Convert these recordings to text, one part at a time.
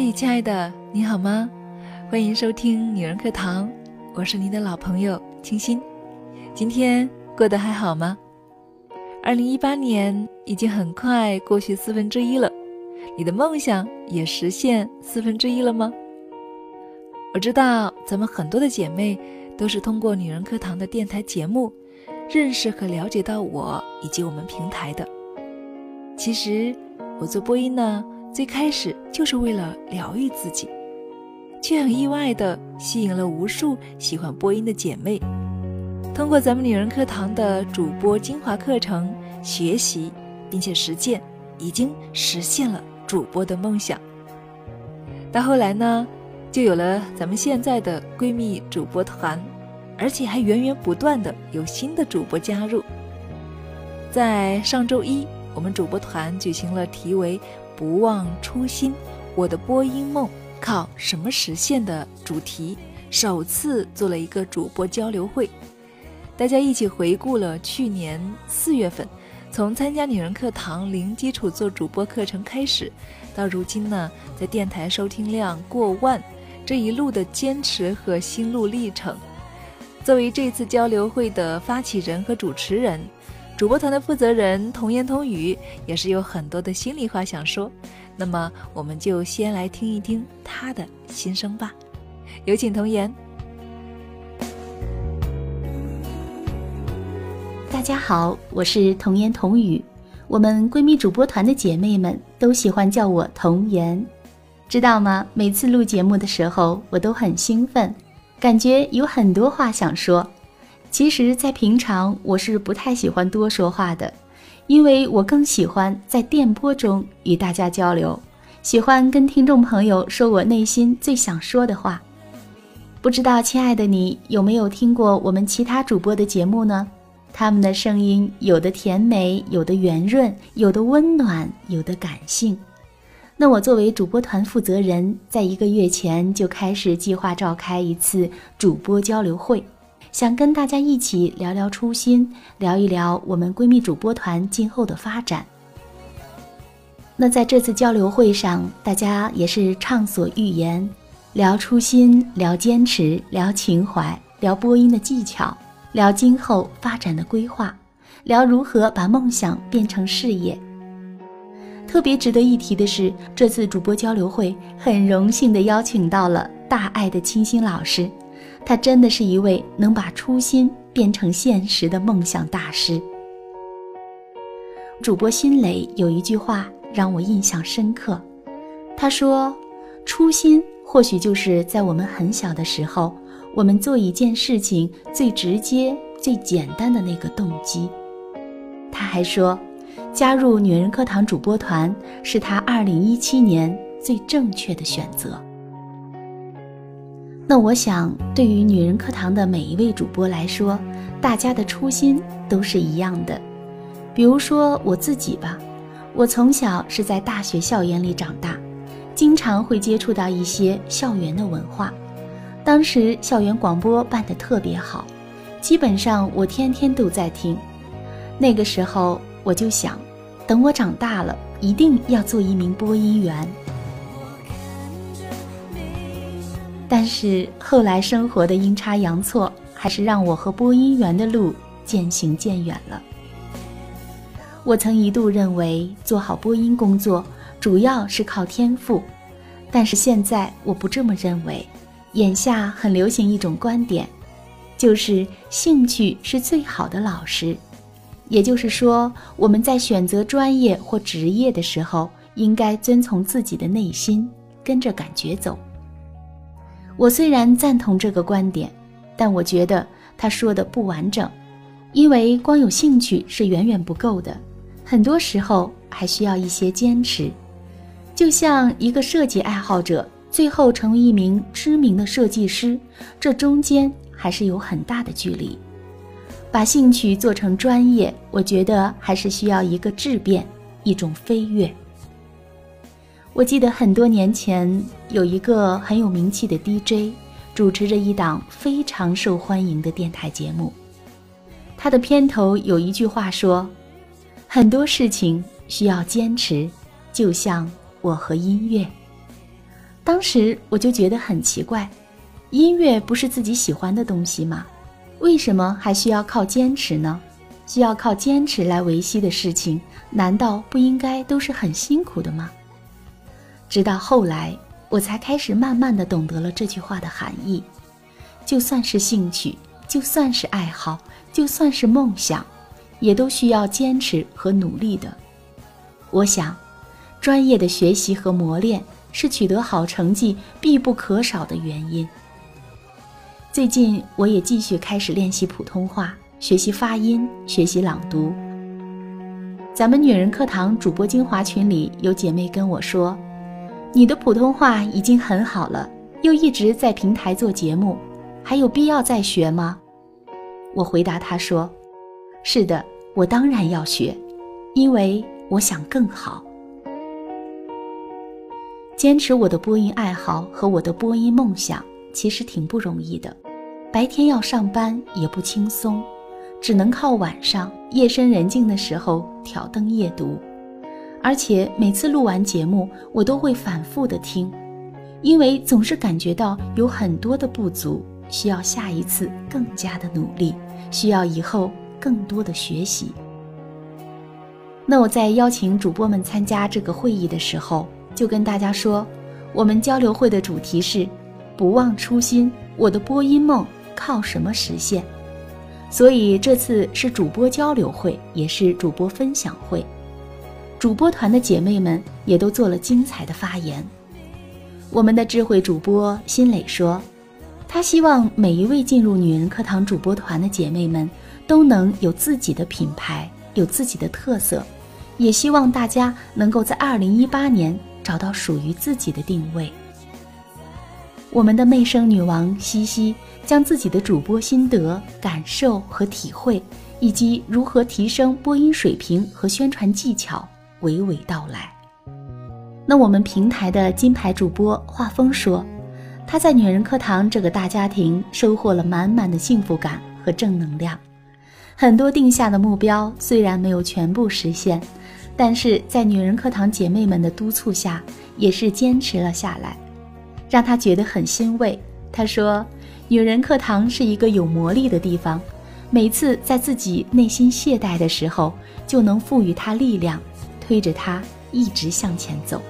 嗨，亲爱的，你好吗？欢迎收听女人课堂，我是您的老朋友清新。今天过得还好吗？二零一八年已经很快过去四分之一了，你的梦想也实现四分之一了吗？我知道咱们很多的姐妹都是通过女人课堂的电台节目认识和了解到我以及我们平台的。其实我做播音呢。最开始就是为了疗愈自己，却很意外的吸引了无数喜欢播音的姐妹。通过咱们女人课堂的主播精华课程学习，并且实践，已经实现了主播的梦想。到后来呢，就有了咱们现在的闺蜜主播团，而且还源源不断的有新的主播加入。在上周一，我们主播团举行了题为。不忘初心，我的播音梦靠什么实现的主题，首次做了一个主播交流会，大家一起回顾了去年四月份从参加女人课堂零基础做主播课程开始，到如今呢，在电台收听量过万这一路的坚持和心路历程。作为这次交流会的发起人和主持人。主播团的负责人童言童语也是有很多的心里话想说，那么我们就先来听一听他的心声吧。有请童言。大家好，我是童言童语，我们闺蜜主播团的姐妹们都喜欢叫我童言，知道吗？每次录节目的时候，我都很兴奋，感觉有很多话想说。其实，在平常我是不太喜欢多说话的，因为我更喜欢在电波中与大家交流，喜欢跟听众朋友说我内心最想说的话。不知道亲爱的你有没有听过我们其他主播的节目呢？他们的声音有的甜美，有的圆润，有的温暖，有的感性。那我作为主播团负责人，在一个月前就开始计划召开一次主播交流会。想跟大家一起聊聊初心，聊一聊我们闺蜜主播团今后的发展。那在这次交流会上，大家也是畅所欲言，聊初心，聊坚持，聊情怀，聊播音的技巧，聊今后发展的规划，聊如何把梦想变成事业。特别值得一提的是，这次主播交流会很荣幸的邀请到了大爱的清新老师。他真的是一位能把初心变成现实的梦想大师。主播辛磊有一句话让我印象深刻，他说：“初心或许就是在我们很小的时候，我们做一件事情最直接、最简单的那个动机。”他还说：“加入女人课堂主播团是他2017年最正确的选择。”那我想，对于女人课堂的每一位主播来说，大家的初心都是一样的。比如说我自己吧，我从小是在大学校园里长大，经常会接触到一些校园的文化。当时校园广播办得特别好，基本上我天天都在听。那个时候我就想，等我长大了，一定要做一名播音员。但是后来生活的阴差阳错，还是让我和播音员的路渐行渐远了。我曾一度认为做好播音工作主要是靠天赋，但是现在我不这么认为。眼下很流行一种观点，就是兴趣是最好的老师。也就是说，我们在选择专业或职业的时候，应该遵从自己的内心，跟着感觉走。我虽然赞同这个观点，但我觉得他说的不完整，因为光有兴趣是远远不够的，很多时候还需要一些坚持。就像一个设计爱好者，最后成为一名知名的设计师，这中间还是有很大的距离。把兴趣做成专业，我觉得还是需要一个质变，一种飞跃。我记得很多年前有一个很有名气的 DJ，主持着一档非常受欢迎的电台节目。他的片头有一句话说：“很多事情需要坚持，就像我和音乐。”当时我就觉得很奇怪，音乐不是自己喜欢的东西吗？为什么还需要靠坚持呢？需要靠坚持来维系的事情，难道不应该都是很辛苦的吗？直到后来，我才开始慢慢的懂得了这句话的含义。就算是兴趣，就算是爱好，就算是梦想，也都需要坚持和努力的。我想，专业的学习和磨练是取得好成绩必不可少的原因。最近，我也继续开始练习普通话。学习发音，学习朗读。咱们女人课堂主播精华群里有姐妹跟我说：“你的普通话已经很好了，又一直在平台做节目，还有必要再学吗？”我回答他说：“是的，我当然要学，因为我想更好。坚持我的播音爱好和我的播音梦想，其实挺不容易的，白天要上班也不轻松。”只能靠晚上夜深人静的时候挑灯夜读，而且每次录完节目，我都会反复的听，因为总是感觉到有很多的不足，需要下一次更加的努力，需要以后更多的学习。那我在邀请主播们参加这个会议的时候，就跟大家说，我们交流会的主题是“不忘初心”，我的播音梦靠什么实现？所以这次是主播交流会，也是主播分享会。主播团的姐妹们也都做了精彩的发言。我们的智慧主播辛磊说，他希望每一位进入女人课堂主播团的姐妹们都能有自己的品牌，有自己的特色，也希望大家能够在2018年找到属于自己的定位。我们的媚声女王西西。将自己的主播心得、感受和体会，以及如何提升播音水平和宣传技巧，娓娓道来。那我们平台的金牌主播画风说，他在女人课堂这个大家庭收获了满满的幸福感和正能量。很多定下的目标虽然没有全部实现，但是在女人课堂姐妹们的督促下，也是坚持了下来，让他觉得很欣慰。他说。女人课堂是一个有魔力的地方，每次在自己内心懈怠的时候，就能赋予她力量，推着他一直向前走。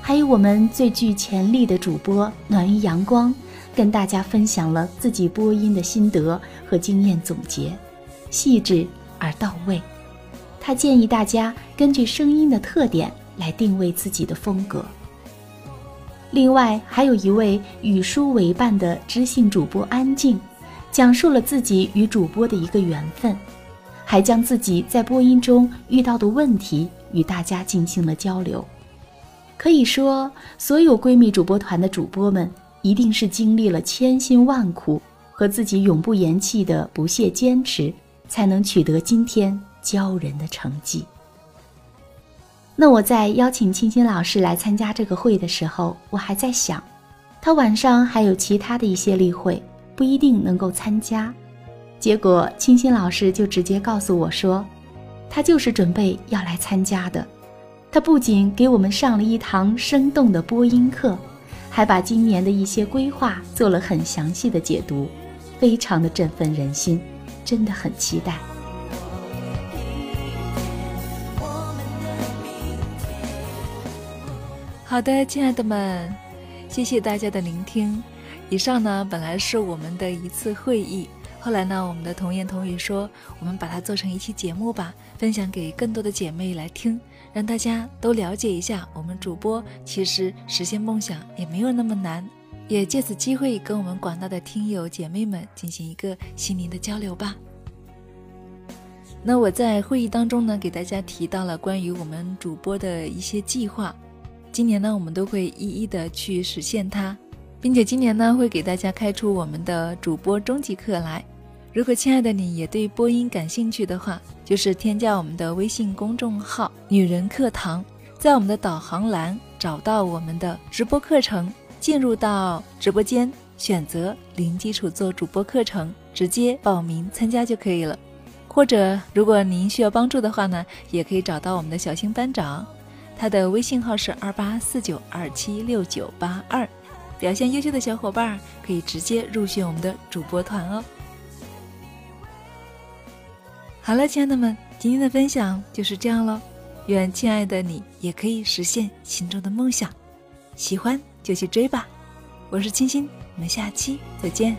还有我们最具潜力的主播暖于阳光，跟大家分享了自己播音的心得和经验总结，细致而到位。他建议大家根据声音的特点来定位自己的风格。另外，还有一位与书为伴的知性主播安静，讲述了自己与主播的一个缘分，还将自己在播音中遇到的问题与大家进行了交流。可以说，所有闺蜜主播团的主播们一定是经历了千辛万苦和自己永不言弃的不懈坚持，才能取得今天骄人的成绩。那我在邀请青青老师来参加这个会的时候，我还在想，他晚上还有其他的一些例会，不一定能够参加。结果清新老师就直接告诉我说，他就是准备要来参加的。他不仅给我们上了一堂生动的播音课，还把今年的一些规划做了很详细的解读，非常的振奋人心，真的很期待。好的，亲爱的们，谢谢大家的聆听。以上呢，本来是我们的一次会议，后来呢，我们的童言童语说，我们把它做成一期节目吧，分享给更多的姐妹来听，让大家都了解一下，我们主播其实实现梦想也没有那么难，也借此机会跟我们广大的听友姐妹们进行一个心灵的交流吧。那我在会议当中呢，给大家提到了关于我们主播的一些计划。今年呢，我们都会一一的去实现它，并且今年呢，会给大家开出我们的主播终极课来。如果亲爱的你也对播音感兴趣的话，就是添加我们的微信公众号“女人课堂”，在我们的导航栏找到我们的直播课程，进入到直播间，选择零基础做主播课程，直接报名参加就可以了。或者，如果您需要帮助的话呢，也可以找到我们的小星班长。他的微信号是二八四九二七六九八二，表现优秀的小伙伴可以直接入选我们的主播团哦。好了，亲爱的们，今天的分享就是这样喽。愿亲爱的你也可以实现心中的梦想，喜欢就去追吧。我是清新，我们下期再见。